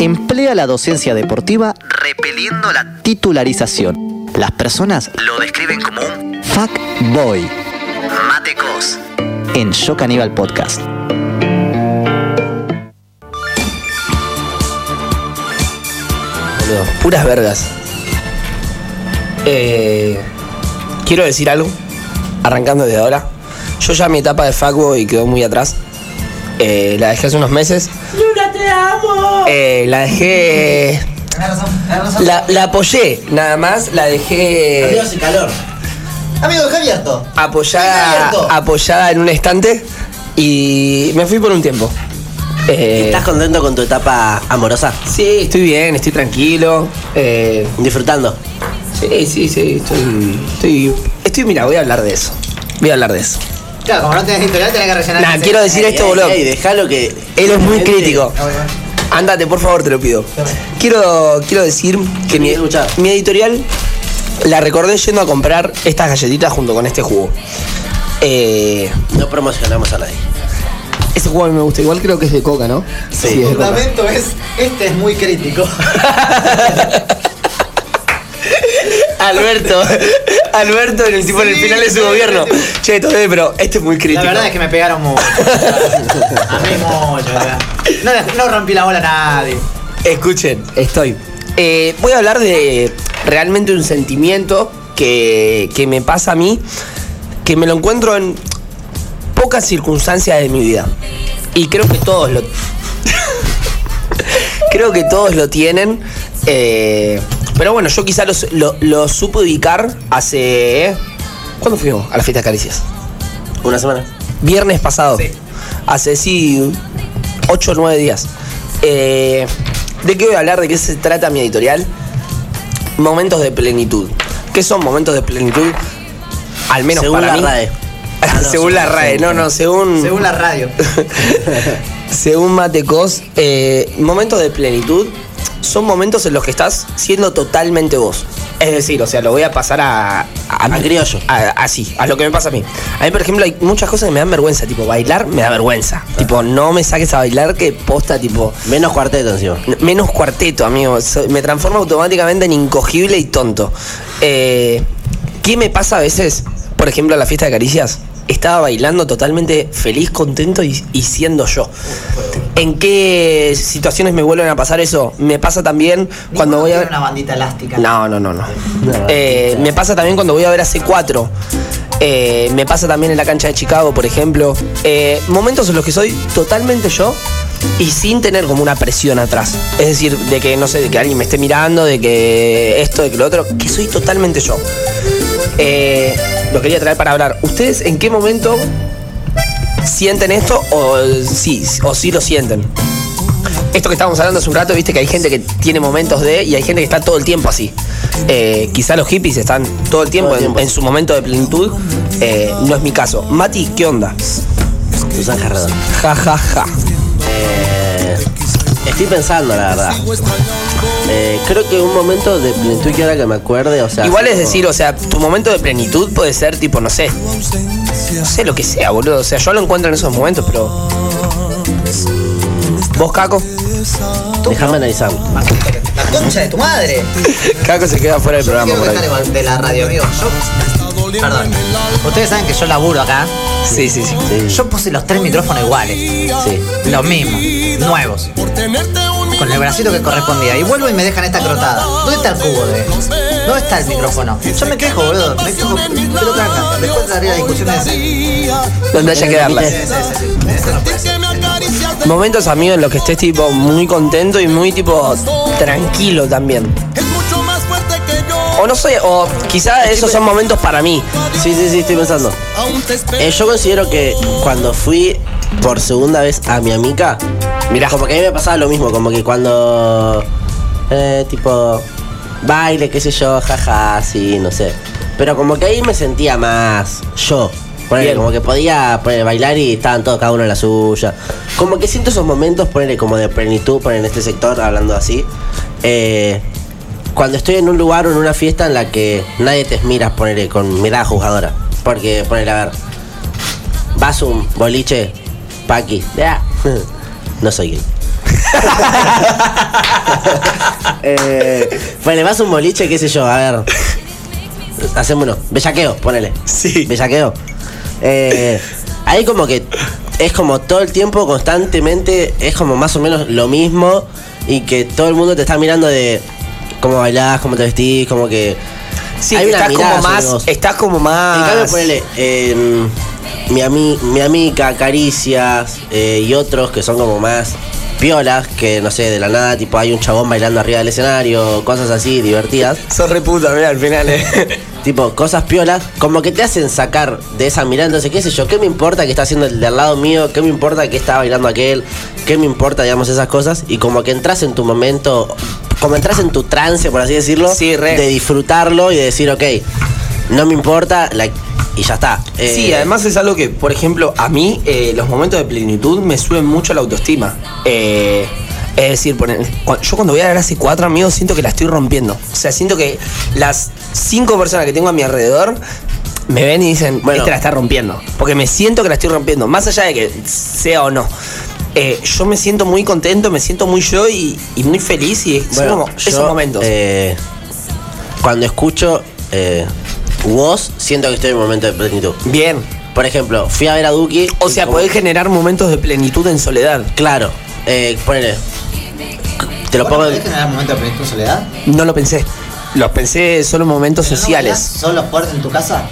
emplea la docencia deportiva repeliendo la titularización. Las personas lo describen como un fuck boy. Matecos. En Yo Caníbal Podcast. Puras vergas. Eh, quiero decir algo, arrancando desde ahora. Yo ya mi etapa de fuckboy quedó muy atrás. Eh, la dejé hace unos meses. ¡Luna, te amo! la dejé. La, la apoyé, nada más. La dejé Amigos calor. Amigo, deja abierto. apoyada, abierto. apoyada en un estante y me fui por un tiempo. Eh, ¿Estás contento con tu etapa amorosa? Sí, estoy bien, estoy tranquilo. Eh, Disfrutando. Sí, sí, sí, estoy, estoy, estoy, mira, voy a hablar de eso. Voy a hablar de eso. Claro, como no tenés historial, tenés que rellenar. Nah, quiero decir Ey, esto, ey, boludo. ey, dejalo que. Él es muy crítico. Ah. Ándate, por favor, te lo pido. Quiero, quiero decir que mi, mi editorial la recordé yendo a comprar estas galletitas junto con este jugo. Eh, No promocionamos a nadie. ese jugo a mí me gusta, igual creo que es de coca, ¿no? Sí. El coca. fundamento es, este es muy crítico. Alberto, Alberto en el tipo en el final de su sí, gobierno. sí. Che, todo bien, pero este es muy crítico. La verdad es que me pegaron mucho. A mí mucho, ¿verdad? No, no rompí la bola a nadie. Escuchen, estoy. Eh, voy a hablar de realmente un sentimiento que, que me pasa a mí, que me lo encuentro en pocas circunstancias de mi vida. Y creo que todos lo. creo que todos lo tienen. eh, pero bueno, yo quizá los- lo, lo supe ubicar hace. ¿Cuándo fuimos? A la fiesta de caricias. Una semana. Viernes pasado. Sí. Hace sí 8 o 9 días. Eh, ¿De qué voy a hablar? ¿De qué se trata mi editorial? Momentos de plenitud. ¿Qué son momentos de plenitud? Al menos Según para la mí. RAE. Ah, no, según la RAE, no, no, según. Según la radio. Según Matecos, eh, momentos de plenitud son momentos en los que estás siendo totalmente vos. Es decir, o sea, lo voy a pasar a. A criollo. a- Así, a lo que me pasa a mí. A mí, por ejemplo, hay muchas cosas que me dan vergüenza. Tipo, bailar me da vergüenza. Tipo, no me saques a bailar que posta, tipo. Menos cuarteto encima. Menos cuarteto, amigo. Me transforma automáticamente en incogible y tonto. Eh, ¿Qué me pasa a veces? Por ejemplo, a la fiesta de caricias. Estaba bailando totalmente feliz, contento y, y siendo yo. ¿En qué situaciones me vuelven a pasar eso? Me pasa también cuando voy a ver. una bandita elástica. No, no, no, no. Eh, me pasa también cuando voy a ver a C4. Eh, me pasa también en la cancha de Chicago, por ejemplo. Eh, momentos en los que soy totalmente yo y sin tener como una presión atrás. Es decir, de que, no sé, de que alguien me esté mirando, de que esto, de que lo otro, que soy totalmente yo. Eh, lo quería traer para hablar. ¿Ustedes en qué momento sienten esto o sí, o sí lo sienten? Esto que estábamos hablando hace un rato, viste que hay gente que tiene momentos de y hay gente que está todo el tiempo así. Eh, quizá los hippies están todo el tiempo, Todo el en- tiempo. En, su momento de plenitud. Eh, no es mi caso. Mati, ¿qué onda? Susan Jarredón. Ja, ja, ja. Eh, estoy pensando, la verdad. Eh, creo que un momento de plenitud que ahora que me acuerde, o sea. Igual es decir, o sea, tu momento de plenitud puede ser tipo, no sé. No sé lo que sea, boludo. O sea, yo lo encuentro en esos momentos, pero. ¿Vos, Caco? Déjame analizar. La concha de tu madre. Caco se queda fuera del Yo programa quiero por ahí. igual de la radio, amigo. Yo. Perdón. Ustedes saben que yo laburo acá. Sí, sí, sí. Sí. Yo puse los tres micrófonos iguales. Sí. Los mismos. Nuevos. Con el bracito que correspondía. Y vuelvo y me dejan esta crotada. ¿Dónde está el cubo de.? ¿Dónde está el micrófono? Yo me quejo, boludo. Me quejo. Que hagan. Después traería discusiones de Donde haya que darlas. Sí, sí, sí, no. Momentos, amigos, en los que estés tipo muy contento y muy tipo tranquilo también. O no sé, o quizás esos son momentos para mí. Sí, sí, sí, estoy pensando. Eh, yo considero que cuando fui por segunda vez a mi amiga, Mirá. como que a mí me pasaba lo mismo, como que cuando. Eh, tipo. Baile, qué sé yo, jaja, sí, no sé. Pero como que ahí me sentía más yo. Ponele, como que podía ponele, bailar y estaban todos cada uno en la suya. Como que siento esos momentos, ponerle como de plenitud, poner en este sector, hablando así. Eh, cuando estoy en un lugar o en una fiesta en la que nadie te mira, ponerle con mirada juzgadora. Porque, ponerle, a ver, vas un boliche, paqui, no soy gay. eh, le vas a un boliche, qué sé yo, a ver. Hacémonos. Bellaqueo, ponele. Sí. Bellaqueo. Eh, ahí como que es como todo el tiempo, constantemente, es como más o menos lo mismo y que todo el mundo te está mirando de cómo bailás, cómo te vestís, como que... Sí, estás como más, estás como más... En cambio, ponele, mi, ami, mi amiga, Caricias eh, y otros que son como más piolas, que no sé, de la nada, tipo hay un chabón bailando arriba del escenario, cosas así divertidas. Son re puta, mira, al final, eh. tipo, cosas piolas, como que te hacen sacar de esa mirada. Entonces, qué sé yo, ¿qué me importa que está haciendo el de al lado mío? ¿Qué me importa que está bailando aquel? ¿Qué me importa, digamos, esas cosas? Y como que entras en tu momento, como entras en tu trance, por así decirlo, de disfrutarlo y de decir, ok, no me importa, y ya está. sí, eh, además es algo que, por ejemplo, a mí eh, los momentos de plenitud me suben mucho la autoestima. Eh, es decir, yo cuando voy a ver hace cuatro amigos siento que la estoy rompiendo. O sea, siento que las cinco personas que tengo a mi alrededor me ven y dicen, bueno, esta la está rompiendo. Porque me siento que la estoy rompiendo, más allá de que sea o no. yo me siento muy contento, me siento muy yo y, muy feliz y son como esos momentos. cuando escucho vos, siento que estoy en un momento de plenitud. Bien. Por ejemplo, fui a ver a Duki. O sea, podés generar momentos de plenitud en soledad. Claro. Eh, ponele. Te lo pongo. ¿Podés generar momentos de plenitud en soledad? No lo pensé. Los pensé solo momentos sociales. ¿Solo fuertes en tu casa?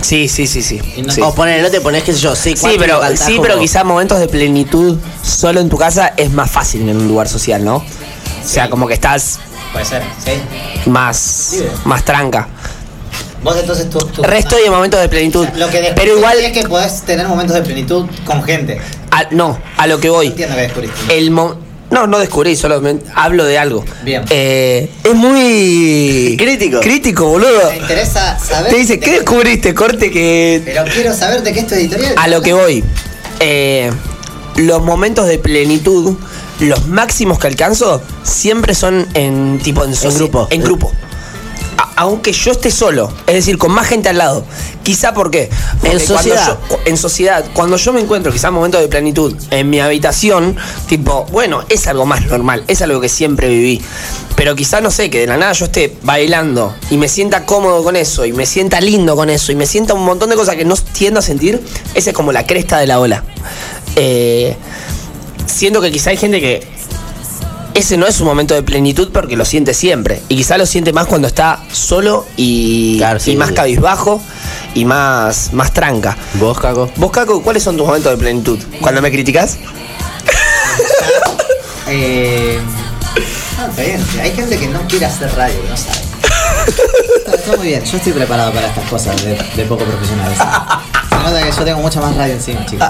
Sí, sí, sí, sí. O poner, no te pones, qué sé yo, sí, sí pero, sí, pero quizás momentos de plenitud solo en tu casa es más fácil en un lugar social, ¿no? O sea, como que estás. Puede ser, sí. Más, más tranca. Vos entonces tú, Resto de momentos de plenitud. lo que pero igual es que podés tener momentos de plenitud con gente. no, a lo que voy. entiendo que descubriste. El no, no descubrí, solo hablo de algo. Bien. Eh, es muy. Crítico. Crítico, boludo. Me interesa saber. Te dice, ¿qué descubriste? Corte que. Pero quiero saber de qué es tu editorial. A lo que voy. Eh, los momentos de plenitud, los máximos que alcanzo, siempre son en tipo en, en grupo. En grupo aunque yo esté solo, es decir, con más gente al lado. Quizá porque en sociedad. en sociedad, cuando yo me encuentro quizá en momentos de plenitud en mi habitación, tipo, bueno, es algo más normal, es algo que siempre viví. Pero quizá no sé, que de la nada yo esté bailando y me sienta cómodo con eso, y me sienta lindo con eso, y me sienta un montón de cosas que no tiendo a sentir, esa es como la cresta de la ola. Eh, siento que quizá hay gente que ese no es un momento de plenitud porque lo siente siempre. Y quizá lo siente más cuando está solo y, más cabizbajo y más, más tranca. ¿Vos, Caco? ¿Vos, Caco, cuáles son tus momentos de plenitud? ¿Cuando me criticas? eh, está bien. Hay gente que no quiere hacer radio, no sabe. Está, muy bien. Yo estoy preparado para estas cosas de, poco profesionales. Se nota que yo tengo mucha más radio encima, chicos.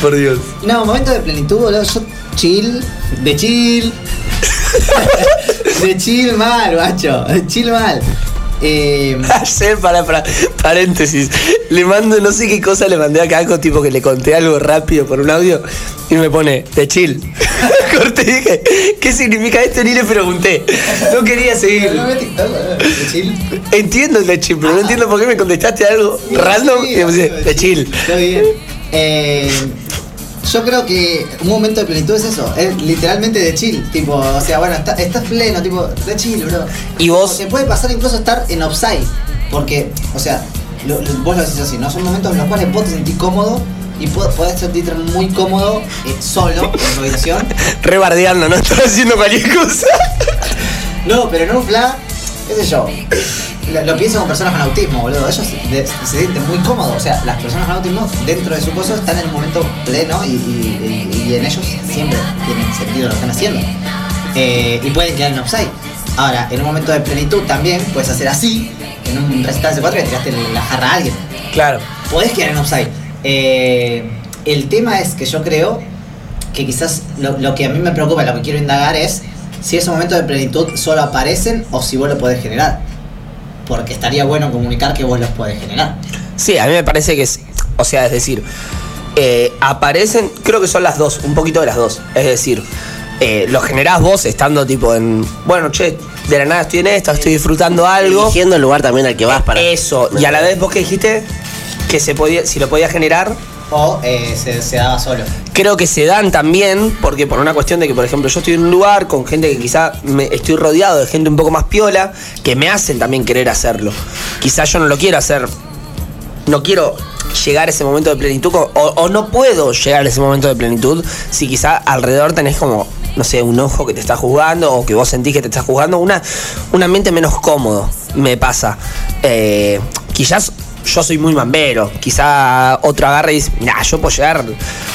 Por Dios. No, momento de plenitud, boludo. Yo chill, de chill. de chill mal, macho. De chill mal. Eh, Ayer, para, para, paréntesis, le mando no sé qué cosa le mandé a Caco, tipo que le conté algo rápido por un audio y me pone, de chill. Corte y dije, ¿qué significa esto? Ni le pregunté. No quería seguir. Entiendo el de chill, pero no entiendo por qué me contestaste algo random y me puse, de chill. Está bien. Eh, yo creo que un momento de plenitud es eso, es literalmente de chill, tipo, o sea, bueno, estás pleno, tipo, de chill, bro. Y vos. Se puede pasar incluso estar en offside, porque, o sea, vos lo decís así, ¿no? Son momentos en los cuales vos te sentís cómodo y podés sentirte muy cómodo eh, solo en tu habitación. Rebardeando, no estás haciendo cualquier cosa. no, pero en un plan, qué sé yo lo, pienso con personas con autismo, boludo. Ellos se, sienten muy cómodos. O sea, las personas con autismo dentro de su coso están en el momento pleno y, en ellos siempre tienen sentido lo que están haciendo. Eh, y pueden quedar en offside. Ahora, en un momento de plenitud también puedes hacer así, en un recital de 4 y tiraste la jarra a alguien. Claro. Podés quedar en offside. Eh, el tema es que yo creo que quizás lo, lo, que a mí me preocupa, lo que quiero indagar es si esos momentos de plenitud solo aparecen o si vos lo podés generar porque estaría bueno comunicar que vos los podés generar. Sí, a mí me parece que es, o sea, es decir, eh, aparecen, creo que son las dos, un poquito de las dos. Es decir, eh, lo generás vos estando tipo en, bueno, che, de la nada estoy en esto, estoy disfrutando algo. Eligiendo el lugar también al que vas para. Eso, y a la vez vos que dijiste que se podía, si lo podías generar o eh, se, daba solo. Creo que se dan también, porque por una cuestión de que, por ejemplo, yo estoy en un lugar con gente que quizá me estoy rodeado de gente un poco más piola, que me hacen también querer hacerlo. Quizá yo no lo quiero hacer, no quiero llegar a ese momento de plenitud, o, o no puedo llegar a ese momento de plenitud si quizá alrededor tenés como, no sé, un ojo que te está juzgando, o que vos sentís que te está juzgando, una, un ambiente menos cómodo, me pasa. Eh, quizás yo soy muy mambero. Quizá otro agarre y dice, nah, yo puedo llegar,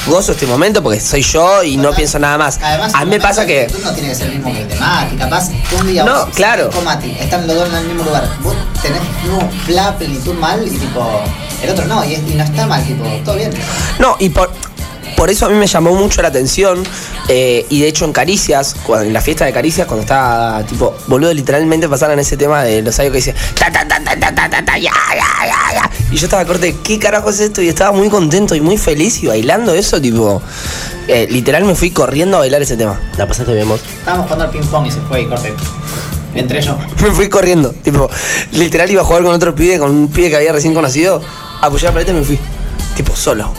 gozo este momento porque soy yo y no pienso nada más. Además, a mí me pasa que. plenitud no tiene que ser el mismo que el de Mati. Capaz, un día No, vos claro. con Mati, están los dos en el mismo lugar. Vos tenés no, la plenitud mal y tipo. El otro no, y, es- y no está mal, tipo, todo bien. No, y por, por eso a mí me llamó mucho la atención. eh, y de hecho en Caricias, cuando- en la fiesta de Caricias, cuando estaba tipo, boludo, literalmente pasaron ese tema de los años que dice ta ta ta ta ta ta ta ta ya ya ya ya. Y yo estaba corte, ¿qué carajo es esto? Y estaba muy contento y muy feliz y bailando eso, tipo. eh, literal me fui corriendo a bailar ese tema. ¿La pasaste bien vos? Estábamos jugando al ping pong y se fue y corte. Entre ellos. Me fui corriendo. Tipo, literal iba a jugar con otro pibe, con un pibe que había recién conocido. Apoyé la paleta y me fui. Tipo, solo.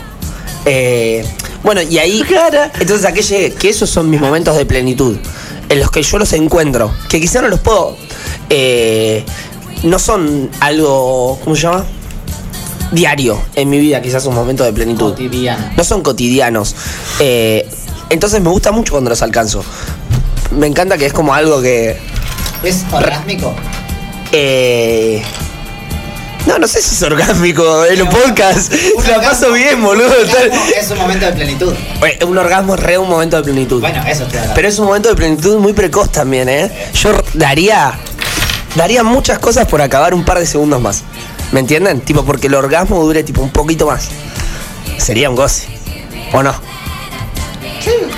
Eh, bueno, y ahí. Entonces a qué llegué? Que esos son mis momentos de plenitud. En los que yo los encuentro. Que quizá no los puedo. eh, no son algo. ¿Cómo se llama? Diario en mi vida, quizás un momento de plenitud. Cotidiano. No son cotidianos. Eh, entonces me gusta mucho cuando los alcanzo. Me encanta que es como algo que. ¿Es orgásmico? Eh... No, no sé si es orgásmico en los podcasts. La paso bien, boludo. Es un momento de plenitud. Un orgasmo es re un momento de plenitud. Bueno, eso estoy hablando. Pero es un momento de plenitud muy precoz también, ¿eh? Yo daría. Daría muchas cosas por acabar un par de segundos más. ¿Me entienden? Tipo, porque el orgasmo dure tipo un poquito más. Sería un goce. ¿O no?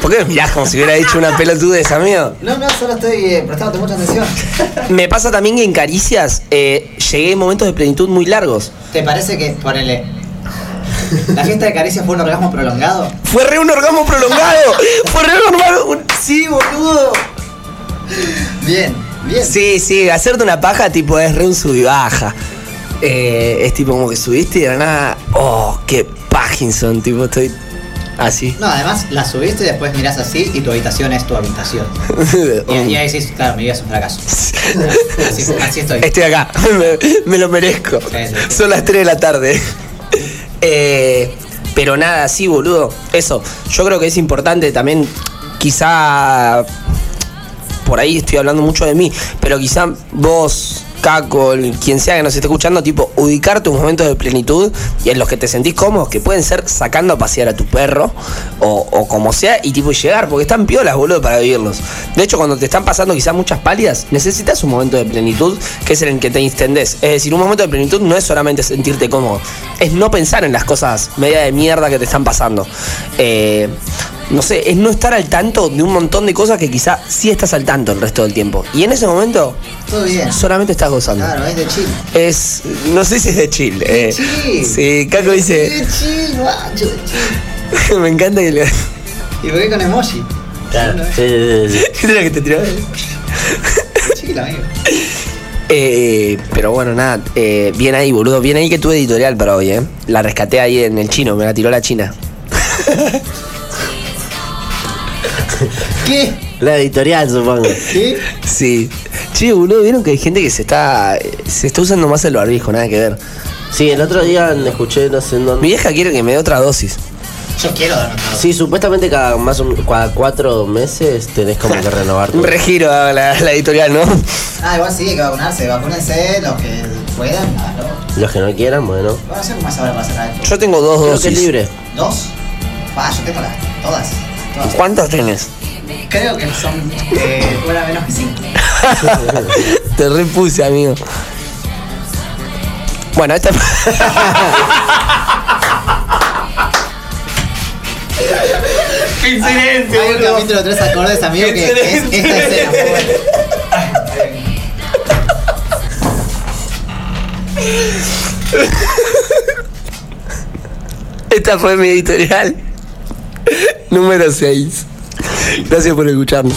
¿Por qué me mirás como si hubiera hecho una pelotudez, amigo? No, no, solo estoy eh, prestándote mucha atención. Me pasa también que en Caricias eh, llegué a momentos de plenitud muy largos. ¿Te parece que, ponele, la fiesta de caricia fue un orgasmo prolongado? Fue re un orgasmo prolongado. Fue re un orgasmo. Sí, boludo. Bien, bien. Sí, sí, hacerte una paja tipo es re un sub y baja. Eh, es tipo como que subiste y de la nada. Oh, qué Parkinson, tipo estoy así. No, además la subiste y después mirás así y tu habitación es tu habitación. Y, y ahí decís, claro, mi vida es un fracaso. Así, así estoy. Estoy acá, me, me lo merezco. Sí, sí, sí. Son las 3 de la tarde. Eh, pero nada, sí, boludo. Eso, yo creo que es importante también, quizá, por ahí estoy hablando mucho de mí, pero quizá vos, Caco, quien sea que nos esté escuchando, tipo, ubicar tus momentos de plenitud y en los que te sentís cómodos, que pueden ser sacando a pasear a tu perro o, como sea, y tipo llegar, porque están piolas, boludo, para vivirlos. De hecho, cuando te están pasando quizás muchas pálidas, necesitas un momento de plenitud que es en el que te distendés. Es decir, un momento de plenitud no es solamente sentirte cómodo, es no pensar en las cosas media de mierda que te están pasando. Eh, no sé, es no estar al tanto de un montón de cosas que quizá sí estás al tanto el resto del tiempo. Y en ese momento Todo bien. solamente estás gozando. Claro, es de chill. Es, no sé si es de chill. eh. chill. Sí, Caco dice, De chill, guacho, de chill. me encanta que le... ¿Y qué con emoji? Claro. Sí, sí, sí, sí. ¿Qué era que te tiraba? De chill, amigo. Eh, pero bueno, nada, eh, bien ahí, boludo. Bien ahí que tu editorial para hoy, ¿eh? La rescaté ahí en el chino, me la tiró la china. ¿Qué? La editorial, supongo. ¿Qué? Sí. Che, boludo, vieron que hay gente que se está. Se está usando más el barbijo, nada que ver. Sí, el otro día escuché, no sé en Mi dónde. vieja quiere que me dé otra dosis. Yo quiero dar otra Sí, supuestamente cada, más o menos- cada cuatro meses tenés como que renovar Un regiro a la, la editorial, ¿no? Ah, igual sí, hay que vacunarse. Vacúnense los que puedan. háganlo. Los que no quieran, bueno. Bueno, no sé cómo es ahora para cerrar esto. Yo tengo dos Creo dosis. que es libre. ¿Dos? Ah, yo tengo las. Todas. Todas. ¿Cuántas tenés? Creo que son. Eh, fuera menos que cinco. Te repuse, amigo. Bueno, esta. Excelente, Hay un capítulo de tres acordes, amigo, que es esta escena. muy buena. Esta fue mi editorial número 6. Gracias por escucharnos.